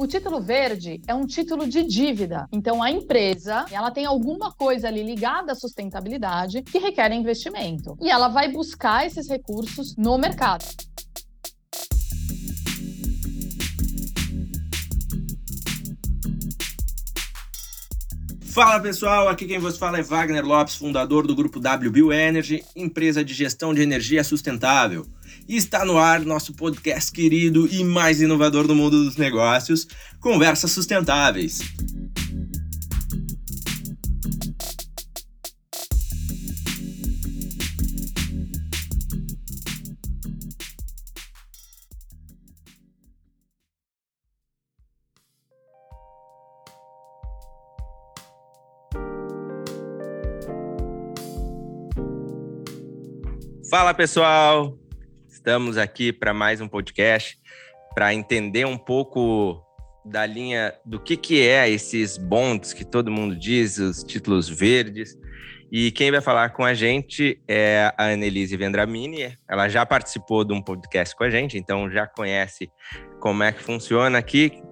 O título verde é um título de dívida. Então a empresa, ela tem alguma coisa ali ligada à sustentabilidade que requer investimento. E ela vai buscar esses recursos no mercado. Fala pessoal, aqui quem vos fala é Wagner Lopes, fundador do grupo WBio Energy, empresa de gestão de energia sustentável. Está no ar nosso podcast querido e mais inovador do mundo dos negócios, Conversas Sustentáveis. Fala pessoal, estamos aqui para mais um podcast para entender um pouco da linha do que, que é esses bonds que todo mundo diz, os títulos verdes. E quem vai falar com a gente é a Annelise Vendramini. Ela já participou de um podcast com a gente, então já conhece como é que funciona aqui.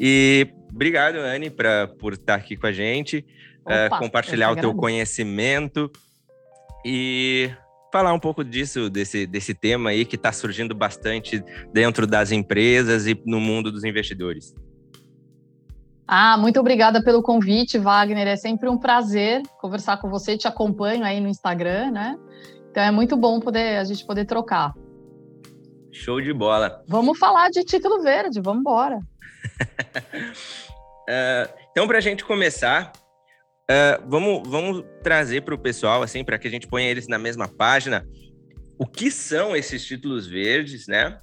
E obrigado, Anne, pra, por estar aqui com a gente, Opa, uh, compartilhar o teu conhecimento. E falar um pouco disso, desse, desse tema aí que está surgindo bastante dentro das empresas e no mundo dos investidores. Ah, muito obrigada pelo convite, Wagner. É sempre um prazer conversar com você. Te acompanho aí no Instagram, né? Então é muito bom poder a gente poder trocar. Show de bola. Vamos falar de título verde, vamos embora. uh, então, para a gente começar, Uh, vamos, vamos trazer para o pessoal, assim, para que a gente ponha eles na mesma página, o que são esses títulos verdes, né?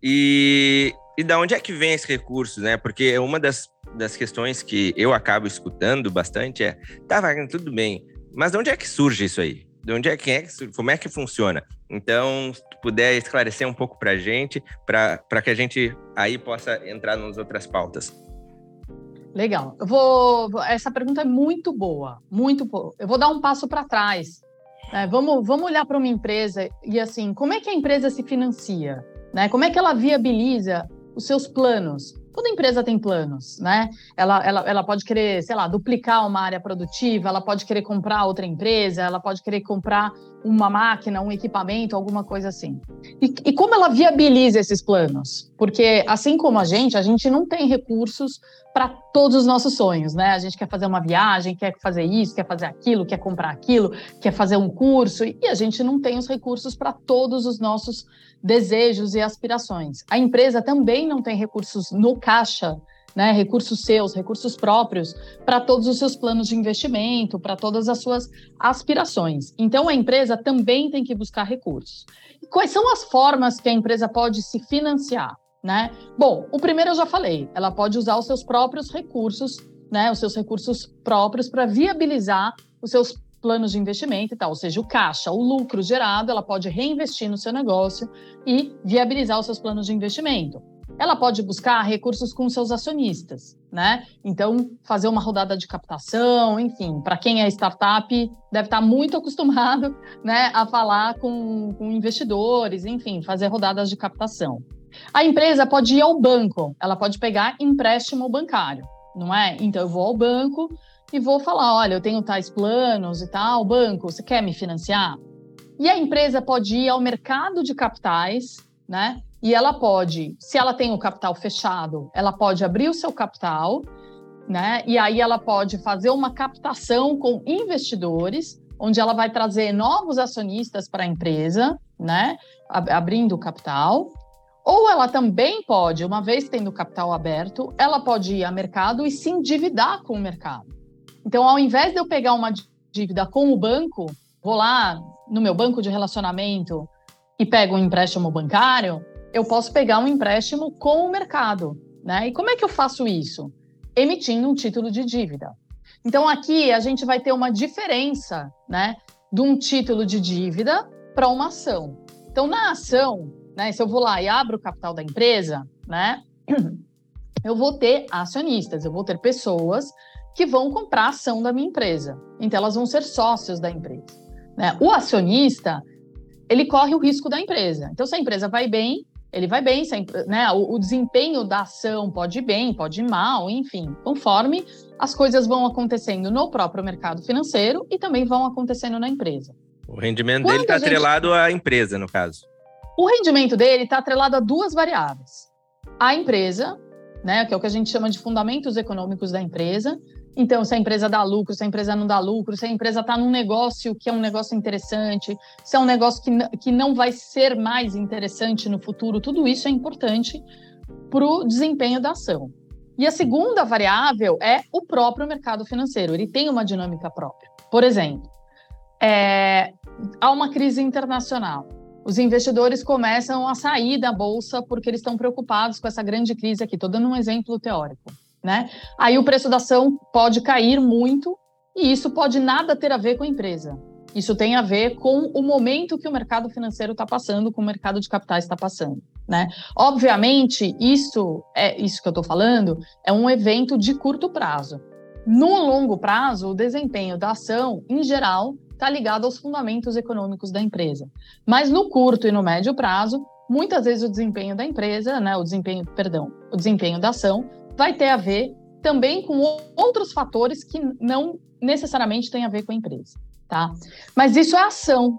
E, e da onde é que vem esse recurso, né? Porque uma das, das questões que eu acabo escutando bastante é, tá, Wagner, tudo bem, mas de onde é que surge isso aí? De onde é que, é como é que funciona? Então, se tu puder esclarecer um pouco para a gente, para que a gente aí possa entrar nas outras pautas. Legal. Eu vou. Essa pergunta é muito boa, muito boa. Eu vou dar um passo para trás. Né? Vamos, vamos olhar para uma empresa e assim, como é que a empresa se financia? Né? Como é que ela viabiliza os seus planos? Toda empresa tem planos, né? Ela, ela, ela pode querer, sei lá, duplicar uma área produtiva, ela pode querer comprar outra empresa, ela pode querer comprar uma máquina, um equipamento, alguma coisa assim. E, e como ela viabiliza esses planos? Porque, assim como a gente, a gente não tem recursos para todos os nossos sonhos, né? A gente quer fazer uma viagem, quer fazer isso, quer fazer aquilo, quer comprar aquilo, quer fazer um curso, e a gente não tem os recursos para todos os nossos desejos e aspirações. A empresa também não tem recursos no caixa, né? Recursos seus, recursos próprios para todos os seus planos de investimento, para todas as suas aspirações. Então a empresa também tem que buscar recursos. Quais são as formas que a empresa pode se financiar? né? Bom, o primeiro eu já falei, ela pode usar os seus próprios recursos, né? Os seus recursos próprios para viabilizar os seus planos de investimento e tal, ou seja, o caixa, o lucro gerado, ela pode reinvestir no seu negócio e viabilizar os seus planos de investimento. Ela pode buscar recursos com seus acionistas, né? Então, fazer uma rodada de captação, enfim, para quem é startup, deve estar muito acostumado, né, a falar com, com investidores, enfim, fazer rodadas de captação. A empresa pode ir ao banco, ela pode pegar empréstimo bancário, não é? Então eu vou ao banco e vou falar: olha, eu tenho tais planos e tal, banco, você quer me financiar? E a empresa pode ir ao mercado de capitais, né? E ela pode, se ela tem o capital fechado, ela pode abrir o seu capital, né? E aí ela pode fazer uma captação com investidores, onde ela vai trazer novos acionistas para a empresa, né? Abrindo o capital. Ou ela também pode, uma vez tendo capital aberto, ela pode ir ao mercado e se endividar com o mercado. Então, ao invés de eu pegar uma dívida com o banco, vou lá no meu banco de relacionamento e pego um empréstimo bancário, eu posso pegar um empréstimo com o mercado. Né? E como é que eu faço isso? Emitindo um título de dívida. Então, aqui a gente vai ter uma diferença né, de um título de dívida para uma ação. Então, na ação, né? Se eu vou lá e abro o capital da empresa, né? Eu vou ter acionistas, eu vou ter pessoas que vão comprar a ação da minha empresa. Então, elas vão ser sócios da empresa. Né? O acionista, ele corre o risco da empresa. Então, se a empresa vai bem, ele vai bem, né? O, o, desempenho da ação pode ir bem, pode ir mal, enfim, conforme as coisas vão acontecendo no próprio mercado financeiro e também vão acontecendo na empresa. O rendimento Quando dele está gente... atrelado à empresa, no caso. O rendimento dele está atrelado a duas variáveis. A empresa, né, que é o que a gente chama de fundamentos econômicos da empresa, então, se a empresa dá lucro, se a empresa não dá lucro, se a empresa está num negócio que é um negócio interessante, se é um negócio que, que não vai ser mais interessante no futuro, tudo isso é importante para o desempenho da ação. E a segunda variável é o próprio mercado financeiro, ele tem uma dinâmica própria. Por exemplo, é, há uma crise internacional. Os investidores começam a sair da bolsa porque eles estão preocupados com essa grande crise aqui. Estou dando um exemplo teórico né? Aí o preço da ação pode cair muito e isso pode nada ter a ver com a empresa. Isso tem a ver com o momento que o mercado financeiro está passando, com o mercado de capitais está passando. Né? Obviamente, isso é isso que eu estou falando é um evento de curto prazo. No longo prazo, o desempenho da ação, em geral, está ligado aos fundamentos econômicos da empresa. Mas no curto e no médio prazo, muitas vezes o desempenho da empresa, né, o desempenho, perdão, o desempenho da ação vai ter a ver também com outros fatores que não necessariamente têm a ver com a empresa, tá? Mas isso é ação.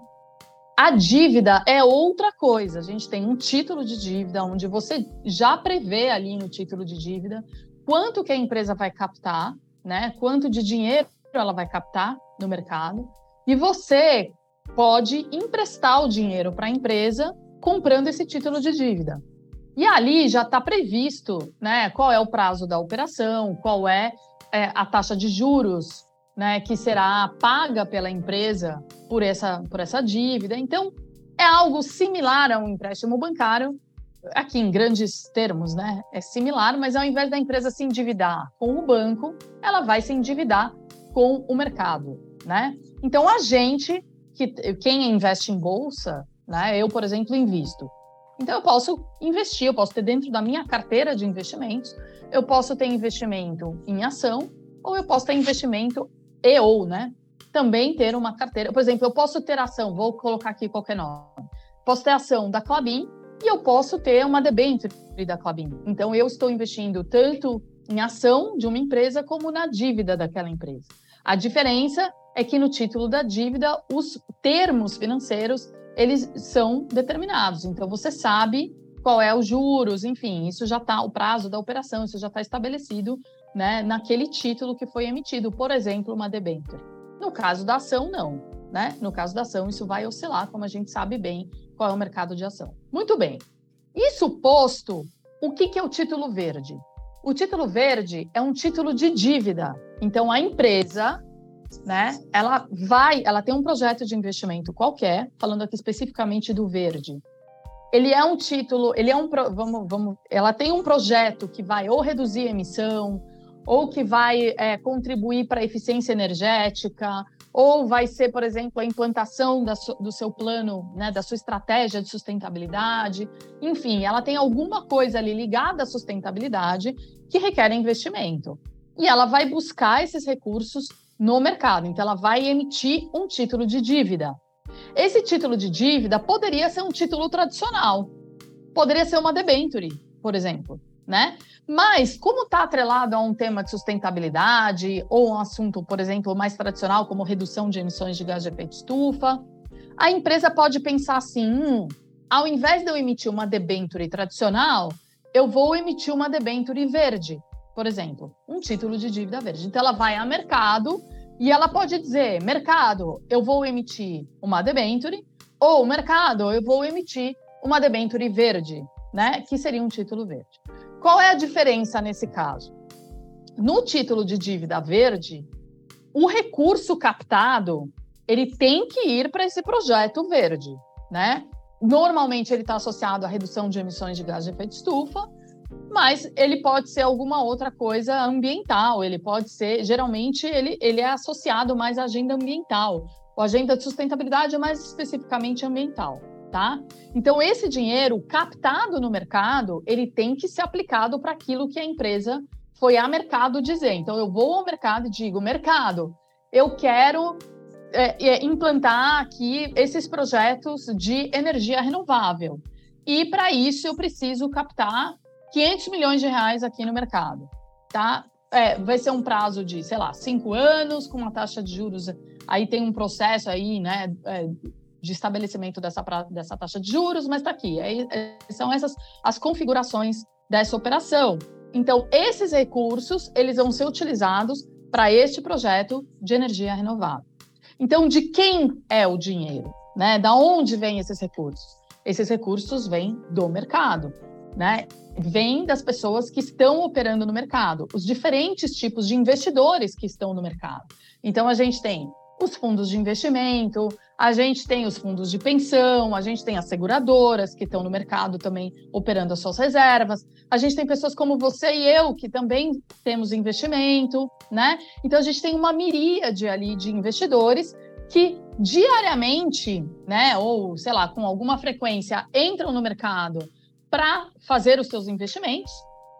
A dívida é outra coisa. A gente tem um título de dívida onde você já prevê ali no título de dívida quanto que a empresa vai captar, né? Quanto de dinheiro ela vai captar no mercado e você pode emprestar o dinheiro para a empresa comprando esse título de dívida. E ali já está previsto né, qual é o prazo da operação, qual é, é, a taxa de juros né, que será paga pela empresa por essa, por essa dívida. Então, é algo similar a um empréstimo bancário, aqui em grandes termos, né? É similar, mas ao invés da empresa se endividar com o banco, ela vai se endividar com o mercado, né? Então, a gente, que, quem investe em bolsa, né? Eu, por exemplo, invisto. Então, eu posso investir, eu posso ter dentro da minha carteira de investimentos, eu posso ter investimento em ação, ou eu posso ter investimento e ou, né? Também ter uma carteira. Por exemplo, eu posso ter ação, vou colocar aqui qualquer nome. Posso ter ação da Clabin e eu posso ter uma debênture da Clabin. Então, eu estou investindo tanto em ação de uma empresa como na dívida daquela empresa. A diferença é que no título da dívida, os termos financeiros eles são determinados. Então, você sabe qual é os juros, enfim, isso já está, o prazo da operação, isso já está estabelecido né, naquele título que foi emitido, por exemplo, uma debênture. No caso da ação, não. Né? No caso da ação, isso vai oscilar, como a gente sabe bem qual é o mercado de ação. Muito bem. Isso posto, o que, que é o título verde? O título verde é um título de dívida. Então, a empresa né? Ela vai, ela tem um projeto de investimento qualquer, falando aqui especificamente do verde. Ele é um título, ele é um, vamos, vamos, ela tem um projeto que vai ou reduzir a emissão, ou que vai é, contribuir para a eficiência energética, ou vai ser, por exemplo, a implantação da, do seu plano, né, da sua estratégia de sustentabilidade. Enfim, ela tem alguma coisa ali ligada à sustentabilidade que requer investimento. E ela vai buscar esses recursos no mercado. Então, ela vai emitir um título de dívida. Esse título de dívida poderia ser um título tradicional, poderia ser uma debenture, por exemplo, né? Mas, como está atrelado a um tema de sustentabilidade ou um assunto, por exemplo, mais tradicional, como redução de emissões de gás de efeito estufa, a empresa pode pensar assim: hum, ao invés de eu emitir uma debenture tradicional, eu vou emitir uma debenture verde por exemplo, um título de dívida verde. Então, ela vai a mercado e ela pode dizer: mercado, eu vou emitir uma debenture, ou mercado, eu vou emitir uma debenture verde, né? Que seria um título verde. Qual é a diferença nesse caso? No título de dívida verde, o recurso captado ele tem que ir para esse projeto verde, né? Normalmente ele está associado à redução de emissões de gás de efeito estufa, mas ele pode ser alguma outra coisa ambiental, ele pode ser, geralmente, ele, ele é associado mais à agenda ambiental. A agenda de sustentabilidade é mais especificamente ambiental, tá? Então, esse dinheiro captado no mercado, ele tem que ser aplicado para aquilo que a empresa foi a mercado dizer. Então, eu vou ao mercado e digo, mercado, eu quero é, é, implantar aqui esses projetos de energia renovável. E para isso eu preciso captar 500 milhões de reais aqui no mercado, tá? É, vai ser um prazo de, sei lá, cinco anos, com uma taxa de juros. Aí tem um processo aí, né, é, de estabelecimento dessa, dessa taxa de juros, mas está aqui. Aí, é, são essas as configurações dessa operação. Então, esses recursos, eles vão ser utilizados para este projeto de energia renovável. Então, de quem é o dinheiro? Né? Da onde vêm esses recursos? Esses recursos vêm do mercado, né? Vêm das pessoas que estão operando no mercado, os diferentes tipos de investidores que estão no mercado. Então, a gente tem os fundos de investimento, a gente tem os fundos de pensão, a gente tem as seguradoras que estão no mercado também operando as suas reservas, a gente tem pessoas como você e eu que também temos investimento, né? Então a gente tem uma miríade ali de investidores que diariamente, né, ou sei lá, com alguma frequência entram no mercado para fazer os seus investimentos.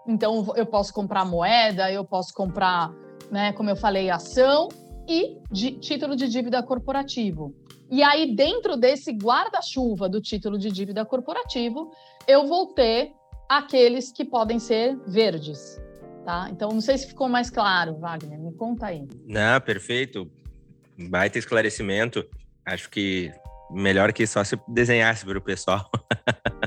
Então eu posso comprar moeda, eu posso comprar, né, como eu falei, ação e de título de dívida corporativo. E aí, dentro desse guarda-chuva do título de dívida corporativo, eu vou ter aqueles que podem ser verdes. Tá? Então, não sei se ficou mais claro, Wagner, me conta aí. Não, perfeito. Baita esclarecimento. Acho que melhor que só se desenhasse para o pessoal.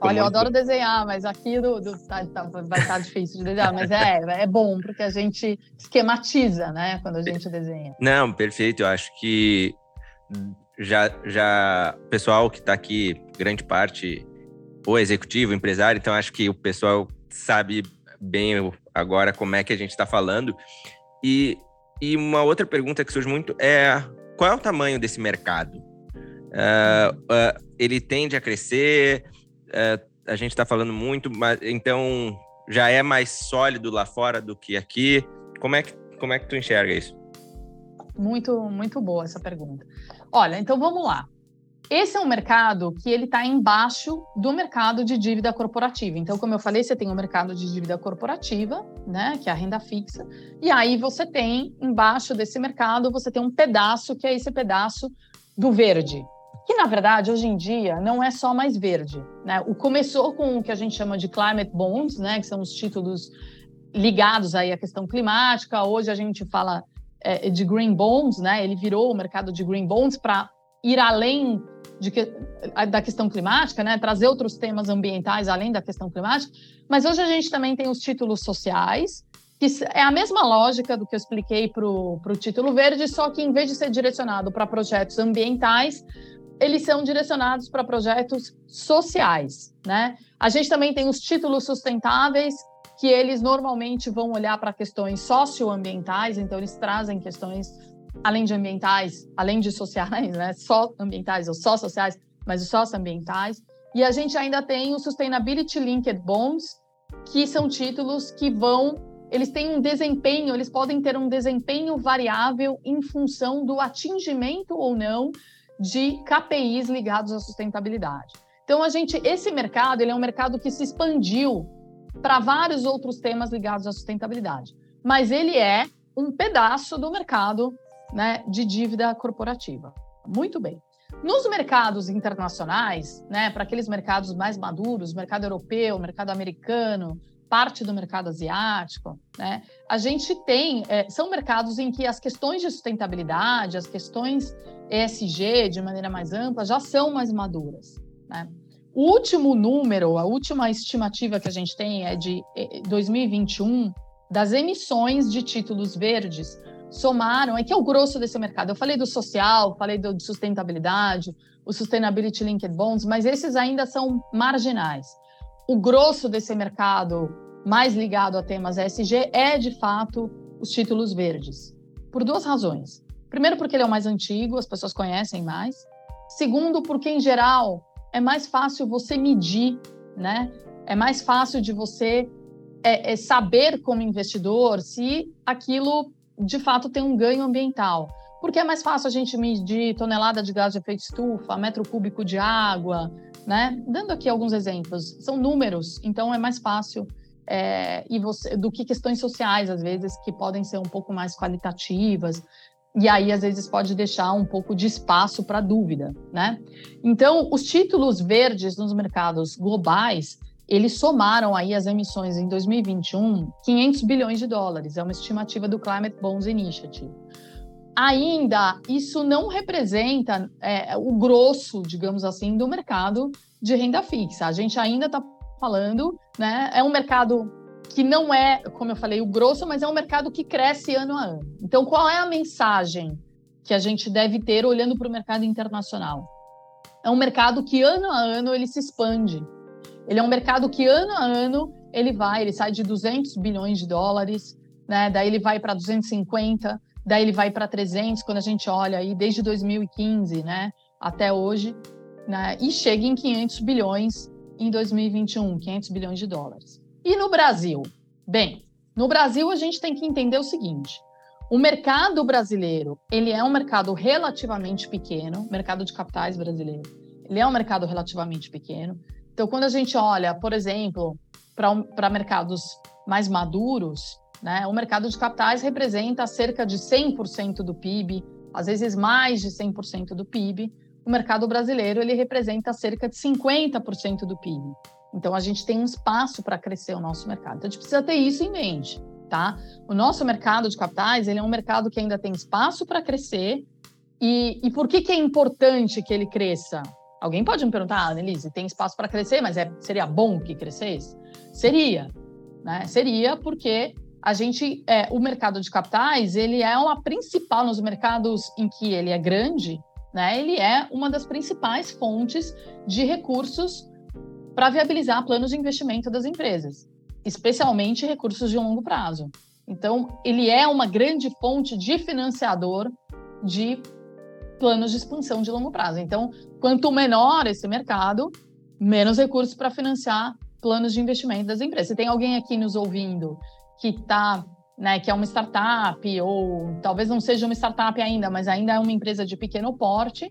Olha, eu adoro desenhar, mas aqui do, do tá, tá, vai estar tá difícil de desenhar, mas é, é bom, porque a gente esquematiza, né, quando a gente desenha. Não, perfeito. Eu acho que já, já o pessoal que está aqui, grande parte, o executivo, empresário, então acho que o pessoal sabe bem agora como é que a gente está falando. E, e uma outra pergunta que surge muito é qual é o tamanho desse mercado? Uh, uh, ele tende a crescer, uh, a gente está falando muito, mas então já é mais sólido lá fora do que aqui. Como é que, como é que tu enxerga isso? Muito, muito boa essa pergunta. Olha, então vamos lá. Esse é um mercado que ele está embaixo do mercado de dívida corporativa. Então, como eu falei, você tem o mercado de dívida corporativa, né, que é a renda fixa, e aí você tem embaixo desse mercado você tem um pedaço que é esse pedaço do verde, que na verdade hoje em dia não é só mais verde, né? O começou com o que a gente chama de climate bonds, né, que são os títulos ligados aí à questão climática. Hoje a gente fala é, de green bonds, né? Ele virou o mercado de green bonds para ir além que, da questão climática, né? Trazer outros temas ambientais além da questão climática. Mas hoje a gente também tem os títulos sociais, que é a mesma lógica do que eu expliquei para o título verde, só que em vez de ser direcionado para projetos ambientais, eles são direcionados para projetos sociais, né? A gente também tem os títulos sustentáveis, que eles normalmente vão olhar para questões socioambientais, então eles trazem questões além de ambientais, além de sociais, né? Só ambientais ou só sociais, mas os socioambientais. E a gente ainda tem os Sustainability Linked Bonds, que são títulos que vão, eles têm um desempenho, eles podem ter um desempenho variável em função do atingimento ou não de KPIs ligados à sustentabilidade. Então a gente, esse mercado, ele é um mercado que se expandiu para vários outros temas ligados à sustentabilidade. Mas ele é um pedaço do mercado né, de dívida corporativa. Muito bem. Nos mercados internacionais, né, para aqueles mercados mais maduros, mercado europeu, mercado americano, parte do mercado asiático, né, a gente tem, é, são mercados em que as questões de sustentabilidade, as questões ESG de maneira mais ampla, já são mais maduras. Né? O último número, a última estimativa que a gente tem é de 2021 eh, das emissões de títulos verdes somaram, é que é o grosso desse mercado. Eu falei do social, falei do, de sustentabilidade, o Sustainability Linked Bonds, mas esses ainda são marginais. O grosso desse mercado, mais ligado a temas ESG, é de fato os títulos verdes, por duas razões. Primeiro, porque ele é o mais antigo, as pessoas conhecem mais. Segundo, porque em geral é mais fácil você medir, né? É mais fácil de você é, é saber como investidor se aquilo de fato tem um ganho ambiental. Porque é mais fácil a gente medir tonelada de gás de efeito estufa, metro cúbico de água, né? Dando aqui alguns exemplos, são números, então é mais fácil é, e você, do que questões sociais, às vezes, que podem ser um pouco mais qualitativas. e aí às vezes pode deixar um pouco de espaço para dúvida, né? Então, os títulos verdes nos mercados globais, eles somaram aí as emissões em 2021 500 bilhões de dólares, é uma estimativa do Climate Bonds Initiative. Ainda isso não representa é, o grosso, digamos assim, do mercado de renda fixa. A gente ainda está falando, né? É um mercado que não é, como eu falei, o grosso, mas é um mercado que cresce ano a ano. Então, qual é a mensagem que a gente deve ter olhando para o mercado internacional? É um mercado que ano a ano ele se expande. Ele é um mercado que ano a ano ele vai, ele sai de 200 bilhões de dólares, né? Daí ele vai para 250, daí ele vai para 300 quando a gente olha aí desde 2015, né, até hoje, né? E chega em 500 bilhões em 2021, 500 bilhões de dólares. E no Brasil? Bem, no Brasil a gente tem que entender o seguinte: o mercado brasileiro, ele é um mercado relativamente pequeno, mercado de capitais brasileiro. Ele é um mercado relativamente pequeno. Então, quando a gente olha, por exemplo, para mercados mais maduros, né, o mercado de capitais representa cerca de 100% do PIB, às vezes mais de 100% do PIB. O mercado brasileiro ele representa cerca de 50% do PIB. Então, a gente tem um espaço para crescer o nosso mercado. Então, a gente precisa ter isso em mente, tá? O nosso mercado de capitais, ele é um mercado que ainda tem espaço para crescer. E, e por que, que é importante que ele cresça? Alguém pode me perguntar, ah, Annelise, tem espaço para crescer, mas é, seria bom que crescesse? Seria, né? Seria porque a gente, é, o mercado de capitais, ele é uma principal nos mercados em que ele é grande, né? Ele é uma das principais fontes de recursos para viabilizar planos de investimento das empresas, especialmente recursos de longo prazo. Então, ele é uma grande fonte de financiador de planos de expansão de longo prazo. Então, quanto menor esse mercado, menos recursos para financiar planos de investimento das empresas. Se tem alguém aqui nos ouvindo que está né, que é uma startup, ou talvez não seja uma startup ainda, mas ainda é uma empresa de pequeno porte,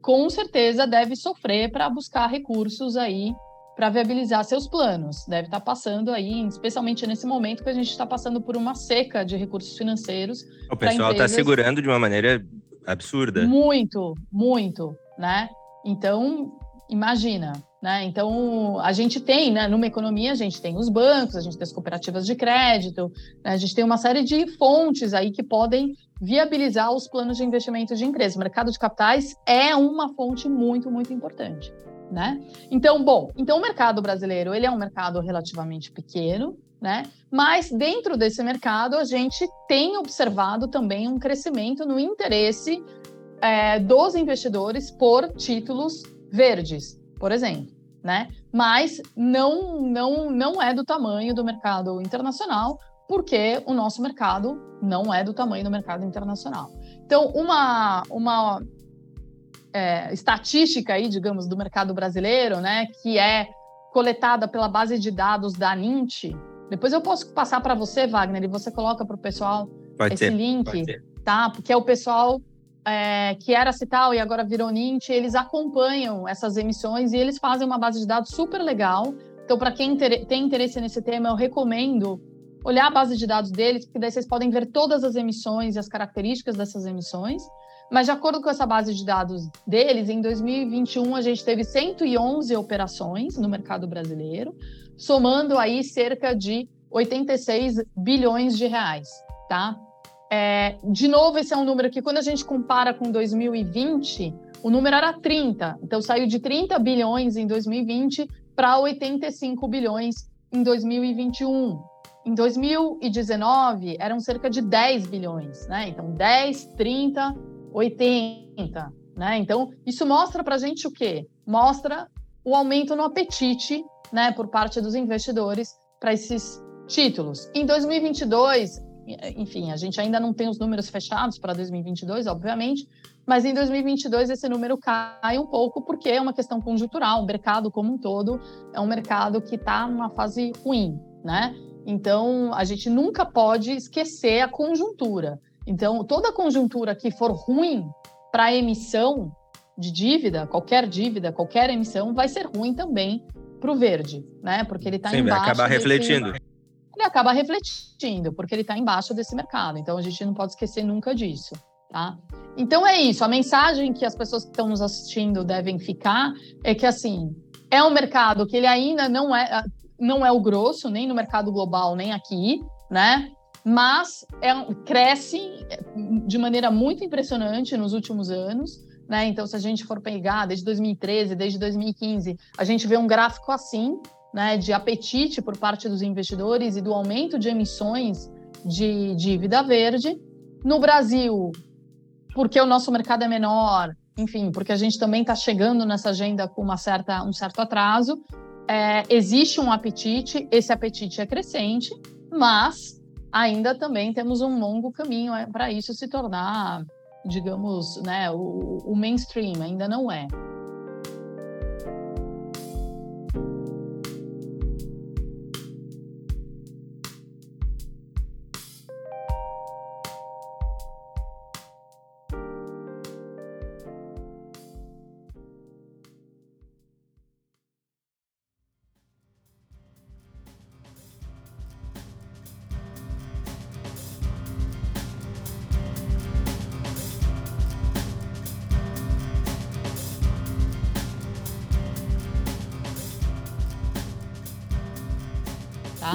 com certeza deve sofrer para buscar recursos aí para viabilizar seus planos. Deve estar tá passando aí, especialmente nesse momento que a gente está passando por uma seca de recursos financeiros. O pessoal está segurando de uma maneira absurda. Muito, muito, né? Então, imagina, né? Então, a gente tem, né, numa economia, a gente tem os bancos, a gente tem as cooperativas de crédito, né? a gente tem uma série de fontes aí que podem viabilizar os planos de investimento de empresas. O mercado de capitais é uma fonte muito, muito importante né? Então, bom, então o mercado brasileiro ele é um mercado relativamente pequeno, né? Mas dentro desse mercado a gente tem observado também um crescimento no interesse é, dos investidores por títulos verdes, por exemplo, né? Mas não não não é do tamanho do mercado internacional, porque o nosso mercado não é do tamanho do mercado internacional. Então, uma, uma é, estatística aí, digamos, do mercado brasileiro, né, que é coletada pela base de dados da Nint. Depois eu posso passar para você, Wagner, e você coloca para o pessoal pode esse link, tá? Porque é o pessoal é, que era Cital e agora virou Nint, eles acompanham essas emissões e eles fazem uma base de dados super legal. Então, para quem tem interesse nesse tema, eu recomendo olhar a base de dados deles, porque daí vocês podem ver todas as emissões e as características dessas emissões. Mas, de acordo com essa base de dados deles, em 2021 a gente teve 111 operações no mercado brasileiro, somando aí cerca de 86 bilhões de reais, tá? É, de novo, esse é um número que, quando a gente compara com 2020, o número era 30. Então, saiu de 30 bilhões em 2020 para 85 bilhões em 2021. Em 2019, eram cerca de 10 bilhões, né? Então, 10, 30, 80, né? Então, isso mostra para a gente o quê? Mostra o aumento no apetite, né, por parte dos investidores para esses títulos. Em 2022, enfim, a gente ainda não tem os números fechados para 2022, obviamente, mas em 2022 esse número cai um pouco porque é uma questão conjuntural. O mercado como um todo é um mercado que está numa fase ruim, né? Então a gente nunca pode esquecer a conjuntura. Então, toda conjuntura que for ruim para a emissão de dívida, qualquer dívida, qualquer emissão, vai ser ruim também para o verde, né? Porque ele está embaixo. Vai acabar desse... refletindo. Ele acaba refletindo, porque ele está embaixo desse mercado. Então, a gente não pode esquecer nunca disso. tá? Então é isso. A mensagem que as pessoas que estão nos assistindo devem ficar é que assim é um mercado que ele ainda não é não é o grosso nem no mercado global nem aqui, né? Mas é, cresce de maneira muito impressionante nos últimos anos. Né? Então, se a gente for pegar desde 2013, desde 2015, a gente vê um gráfico assim, né, de apetite por parte dos investidores e do aumento de emissões de dívida verde. No Brasil, porque o nosso mercado é menor, enfim, porque a gente também está chegando nessa agenda com uma certa, um certo atraso, é, existe um apetite, esse apetite é crescente, mas ainda também temos um longo caminho é, para isso se tornar digamos, né, o, o mainstream, ainda não é.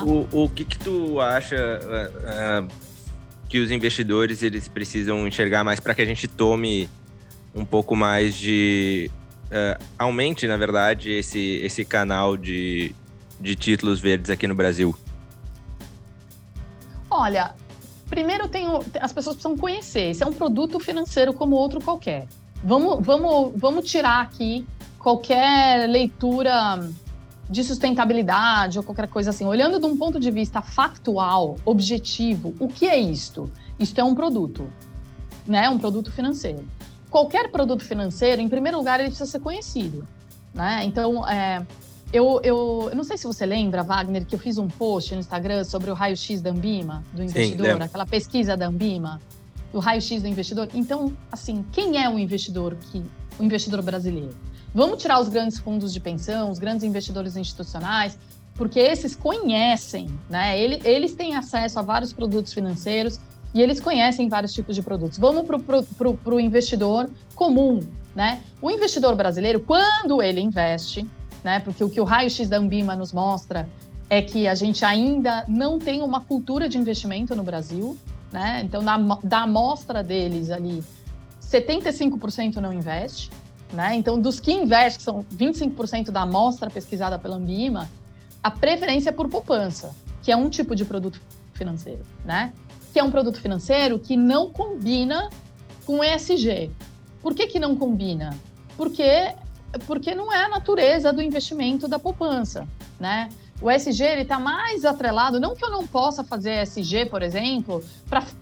O, o que que tu acha uh, uh, que os investidores eles precisam enxergar mais para que a gente tome um pouco mais de uh, aumente na verdade esse esse canal de, de títulos verdes aqui no Brasil? Olha, primeiro tem as pessoas precisam conhecer. Esse é um produto financeiro como outro qualquer. Vamos, vamos, vamos tirar aqui qualquer leitura de sustentabilidade ou qualquer coisa assim, olhando de um ponto de vista factual, objetivo, o que é isto? Isto é um produto, né? Um produto financeiro. Qualquer produto financeiro, em primeiro lugar, ele precisa ser conhecido, né? Então, é, eu, eu, eu, não sei se você lembra, Wagner, que eu fiz um post no Instagram sobre o raio-x da Ambima, do investidor, Sim, aquela pesquisa da Ambima, do raio-x do investidor. Então, assim, quem é o investidor que o investidor brasileiro? Vamos tirar os grandes fundos de pensão, os grandes investidores institucionais, porque esses conhecem, né? Eles, têm acesso a vários produtos financeiros e eles conhecem vários tipos de produtos. Vamos para o investidor comum, né? O investidor brasileiro, quando ele investe, né? Porque o que o raio-x da Ambima nos mostra é que a gente ainda não tem uma cultura de investimento no Brasil, né? Então, da, da amostra deles ali, 75% não investe. Né? Então, dos que investem, que são 25% da amostra pesquisada pela Ambima, a preferência é por poupança, que é um tipo de produto financeiro, né? Que é um produto financeiro que não combina com ESG. Por que, que não combina? Porque, porque não é a natureza do investimento da poupança, né? O ESG está mais atrelado, não que eu não possa fazer ESG, por exemplo,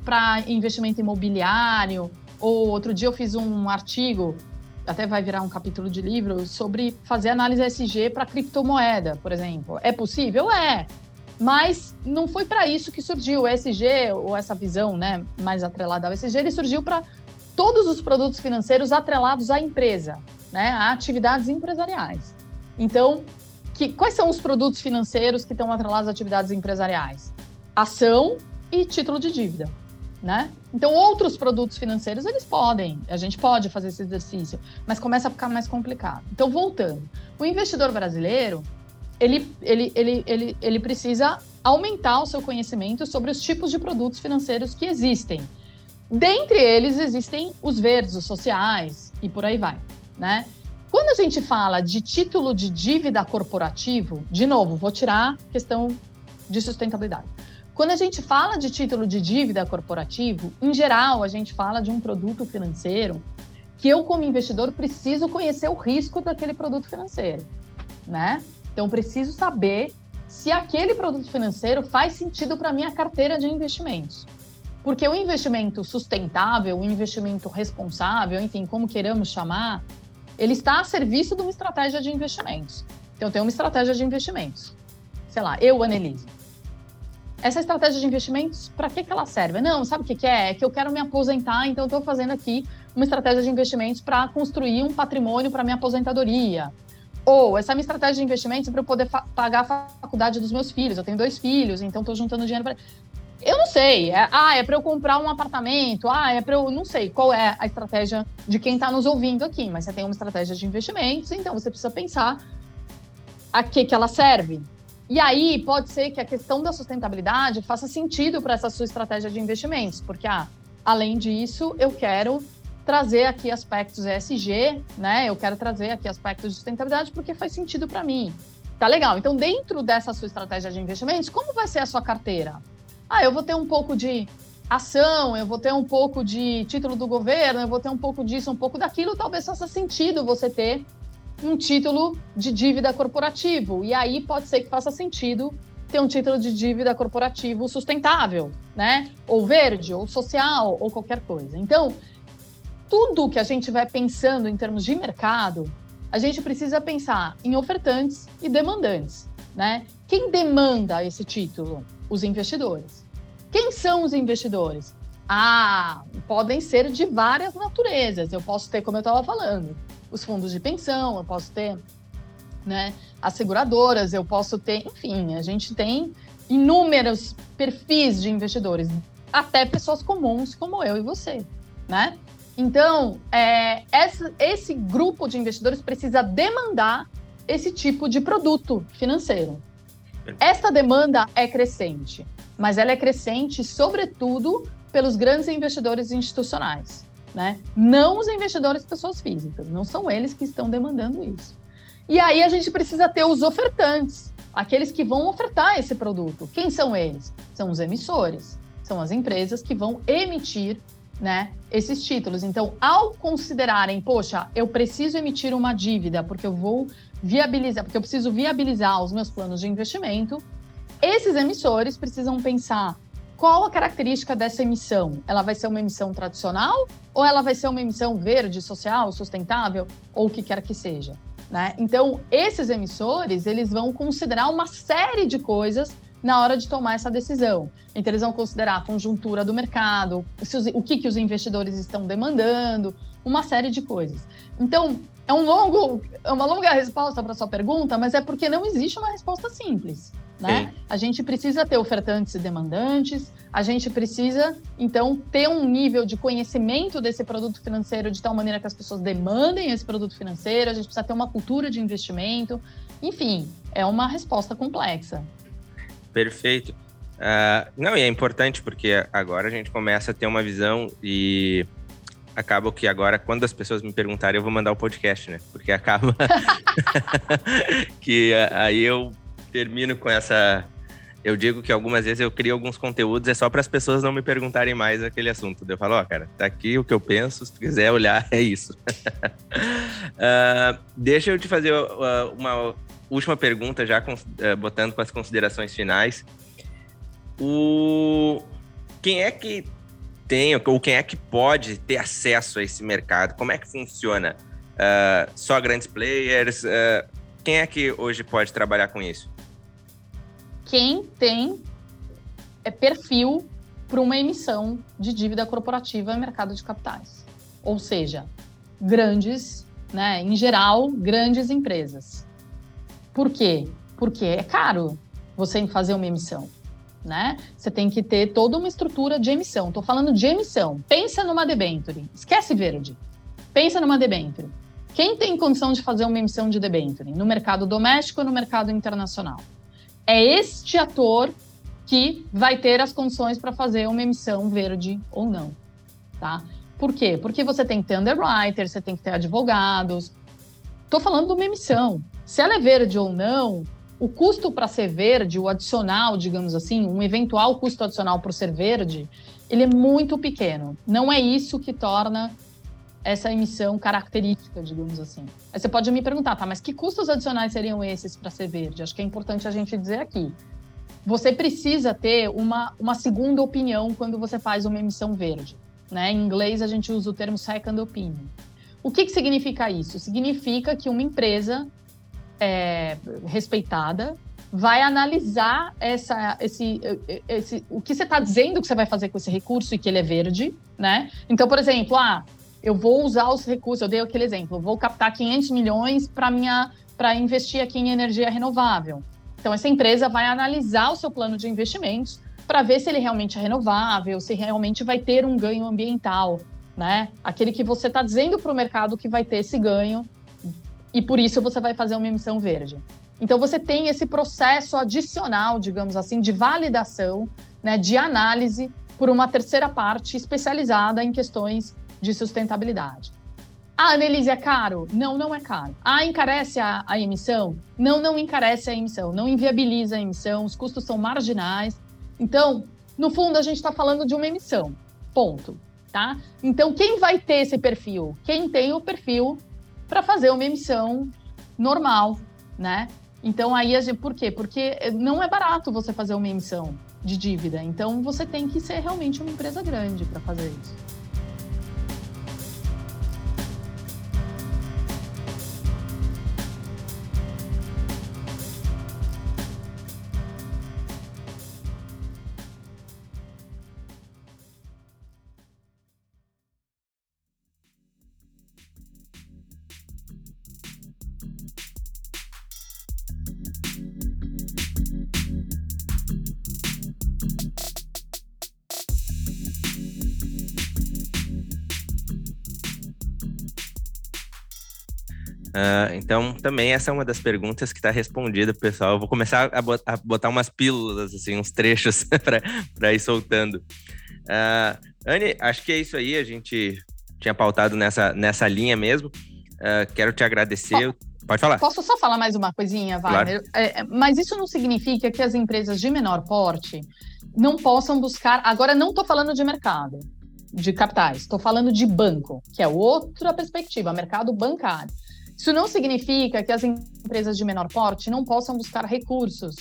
para investimento imobiliário, ou outro dia eu fiz um artigo até vai virar um capítulo de livro sobre fazer análise SG para criptomoeda, por exemplo. É possível? É. Mas não foi para isso que surgiu o SG, ou essa visão né, mais atrelada ao SG, ele surgiu para todos os produtos financeiros atrelados à empresa, né, a atividades empresariais. Então, que, quais são os produtos financeiros que estão atrelados a atividades empresariais? Ação e título de dívida né? Então, outros produtos financeiros, eles podem, a gente pode fazer esse exercício, mas começa a ficar mais complicado. Então, voltando, o investidor brasileiro, ele, ele, ele, ele, ele precisa aumentar o seu conhecimento sobre os tipos de produtos financeiros que existem. Dentre eles, existem os verdes, os sociais e por aí vai, né? Quando a gente fala de título de dívida corporativo, de novo, vou tirar a questão de sustentabilidade. Quando a gente fala de título de dívida corporativo, em geral, a gente fala de um produto financeiro que eu, como investidor, preciso conhecer o risco daquele produto financeiro, né? Então, preciso saber se aquele produto financeiro faz sentido para a minha carteira de investimentos. Porque o investimento sustentável, o investimento responsável, enfim, como queiramos chamar, ele está a serviço de uma estratégia de investimentos. Então, tenho uma estratégia de investimentos. Sei lá, eu, Annelise, essa estratégia de investimentos, para que, que ela serve? Não, sabe o que, que é? É que eu quero me aposentar, então estou fazendo aqui uma estratégia de investimentos para construir um patrimônio para minha aposentadoria. Ou essa é minha estratégia de investimentos para eu poder pagar a faculdade dos meus filhos. Eu tenho dois filhos, então estou juntando dinheiro para. Eu não sei. É, ah, é para eu comprar um apartamento. Ah, é para eu. Não sei qual é a estratégia de quem está nos ouvindo aqui, mas você tem uma estratégia de investimentos, então você precisa pensar a que, que ela serve. E aí pode ser que a questão da sustentabilidade faça sentido para essa sua estratégia de investimentos, porque ah, além disso, eu quero trazer aqui aspectos ESG, né? Eu quero trazer aqui aspectos de sustentabilidade porque faz sentido para mim. Tá legal. Então, dentro dessa sua estratégia de investimentos, como vai ser a sua carteira? Ah, eu vou ter um pouco de ação, eu vou ter um pouco de título do governo, eu vou ter um pouco disso, um pouco daquilo. Talvez faça sentido você ter um título de dívida corporativo. E aí pode ser que faça sentido ter um título de dívida corporativo sustentável, né? Ou verde, ou social, ou qualquer coisa. Então, tudo que a gente vai pensando em termos de mercado, a gente precisa pensar em ofertantes e demandantes, né? Quem demanda esse título? Os investidores. Quem são os investidores? Ah, podem ser de várias naturezas. Eu posso ter, como eu estava falando, os fundos de pensão, eu posso ter, né, as seguradoras, eu posso ter, enfim, a gente tem inúmeros perfis de investidores, até pessoas comuns como eu e você, né? Então, é, esse, esse grupo de investidores precisa demandar esse tipo de produto financeiro. Essa demanda é crescente, mas ela é crescente, sobretudo, pelos grandes investidores institucionais. Né? Não os investidores pessoas físicas, não são eles que estão demandando isso. E aí a gente precisa ter os ofertantes, aqueles que vão ofertar esse produto. Quem são eles? São os emissores, são as empresas que vão emitir né, esses títulos. Então, ao considerarem, poxa, eu preciso emitir uma dívida porque eu vou viabilizar, porque eu preciso viabilizar os meus planos de investimento, esses emissores precisam pensar qual a característica dessa emissão? Ela vai ser uma emissão tradicional ou ela vai ser uma emissão verde, social, sustentável ou o que quer que seja? Né? Então, esses emissores, eles vão considerar uma série de coisas na hora de tomar essa decisão. Então, eles vão considerar a conjuntura do mercado, o que, que os investidores estão demandando, uma série de coisas. Então, é, um longo, é uma longa resposta para sua pergunta, mas é porque não existe uma resposta simples. Né? A gente precisa ter ofertantes e demandantes, a gente precisa, então, ter um nível de conhecimento desse produto financeiro de tal maneira que as pessoas demandem esse produto financeiro, a gente precisa ter uma cultura de investimento. Enfim, é uma resposta complexa. Perfeito. Uh, não, e é importante porque agora a gente começa a ter uma visão e acaba que agora, quando as pessoas me perguntarem, eu vou mandar o podcast, né? Porque acaba que aí eu termino com essa. Eu digo que algumas vezes eu crio alguns conteúdos, é só para as pessoas não me perguntarem mais aquele assunto. Eu falo, ó, oh, cara, tá aqui o que eu penso, se tu quiser olhar, é isso. uh, deixa eu te fazer uh, uma última pergunta, já uh, botando com as considerações finais. O... Quem é que tem, ou quem é que pode ter acesso a esse mercado? Como é que funciona? só grandes players? quem é que hoje pode trabalhar com isso? Quem tem é, perfil para uma emissão de dívida corporativa no mercado de capitais. Ou seja, grandes, né, em geral, grandes empresas. Por quê? Porque é caro você fazer uma emissão. Né? Você tem que ter toda uma estrutura de emissão. Estou falando de emissão. Pensa numa debenture. Esquece verde. Pensa numa debenture. Quem tem condição de fazer uma emissão de debenture? No mercado doméstico ou no mercado internacional? É este ator que vai ter as condições para fazer uma emissão verde ou não, tá? Por quê? Porque você tem que ter underwriter, você tem que ter advogados. Estou falando de uma emissão. Se ela é verde ou não, o custo para ser verde, o adicional, digamos assim, um eventual custo adicional por ser verde, ele é muito pequeno. Não é isso que torna essa emissão característica, digamos assim. Aí você pode me perguntar, tá, mas que custos adicionais seriam esses para ser verde? Acho que é importante a gente dizer aqui. Você precisa ter uma, uma segunda opinião quando você faz uma emissão verde. Né? Em inglês, a gente usa o termo second opinion. O que, que significa isso? Significa que uma empresa é, respeitada vai analisar essa, esse, esse, o que você está dizendo que você vai fazer com esse recurso e que ele é verde, né? Então, por exemplo, ah, eu vou usar os recursos, eu dei aquele exemplo, vou captar 500 milhões para minha para investir aqui em energia renovável. Então essa empresa vai analisar o seu plano de investimentos, para ver se ele realmente é renovável, se realmente vai ter um ganho ambiental, né? Aquele que você está dizendo para o mercado que vai ter esse ganho e por isso você vai fazer uma emissão verde. Então você tem esse processo adicional, digamos assim, de validação, né, de análise por uma terceira parte especializada em questões de sustentabilidade. Ah, Annelise, é caro? Não, não é caro. Ah, encarece a, a emissão? Não, não encarece a emissão, não inviabiliza a emissão, os custos são marginais. Então, no fundo, a gente está falando de uma emissão, ponto. Tá? Então, quem vai ter esse perfil? Quem tem o perfil para fazer uma emissão normal, né? Então, aí, a gente, por quê? Porque não é barato você fazer uma emissão de dívida. Então, você tem que ser realmente uma empresa grande para fazer isso. Uh, então, também essa é uma das perguntas que está respondida, pessoal. Eu vou começar a, botar umas pílulas, assim, uns trechos para ir soltando. Uh, Anne, acho que é isso aí. A gente tinha pautado nessa, nessa linha mesmo. Uh, quero te agradecer. Pode falar. Posso só falar mais uma coisinha, Wagner? Claro. É, é, mas isso não significa que as empresas de menor porte não possam buscar. Agora, não estou falando de mercado de capitais, estou falando de banco, que é outra perspectiva, mercado bancário. Isso não significa que as empresas de menor porte não possam buscar recursos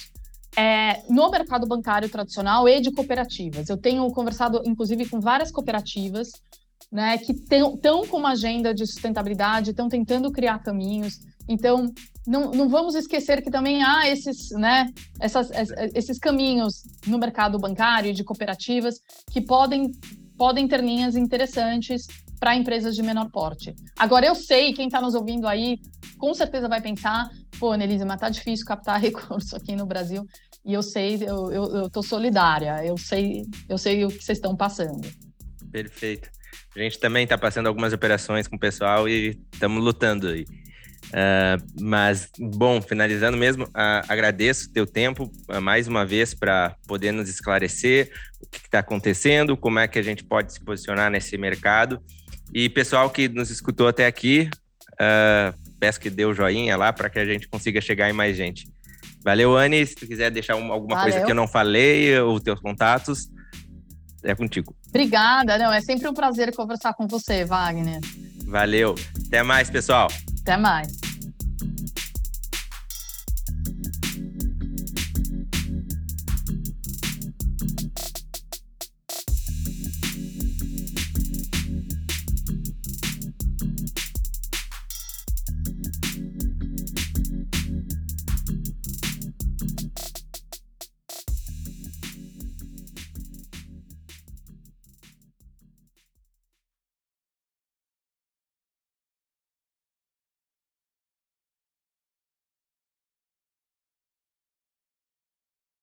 é, no mercado bancário tradicional e de cooperativas. Eu tenho conversado, inclusive, com várias cooperativas né, que estão com uma agenda de sustentabilidade, estão tentando criar caminhos. Então, não, não, vamos esquecer que também há esses, né, essas, esses caminhos no mercado bancário e de cooperativas que podem, podem ter linhas interessantes para empresas de menor porte. Agora, eu sei, quem está nos ouvindo aí, com certeza vai pensar, pô, Nelise, mas tá difícil captar recurso aqui no Brasil. E eu sei, eu, eu, solidária, eu sei, eu sei o que vocês estão passando. Perfeito. A gente também está passando algumas operações com o pessoal e estamos lutando aí. Uh, mas, bom, finalizando mesmo, uh, agradeço teu tempo uh, mais uma vez para poder nos esclarecer o que está acontecendo, como é que a gente pode se posicionar nesse mercado e pessoal que nos escutou até aqui, uh, peço que dê o joinha lá para que a gente consiga chegar em mais gente. Valeu, Anne. Se tu quiser deixar um, alguma Valeu. coisa que eu não falei, os teus contatos, é contigo. Obrigada. Não, é sempre um prazer conversar com você, Wagner. Valeu. Até mais, pessoal. Até mais.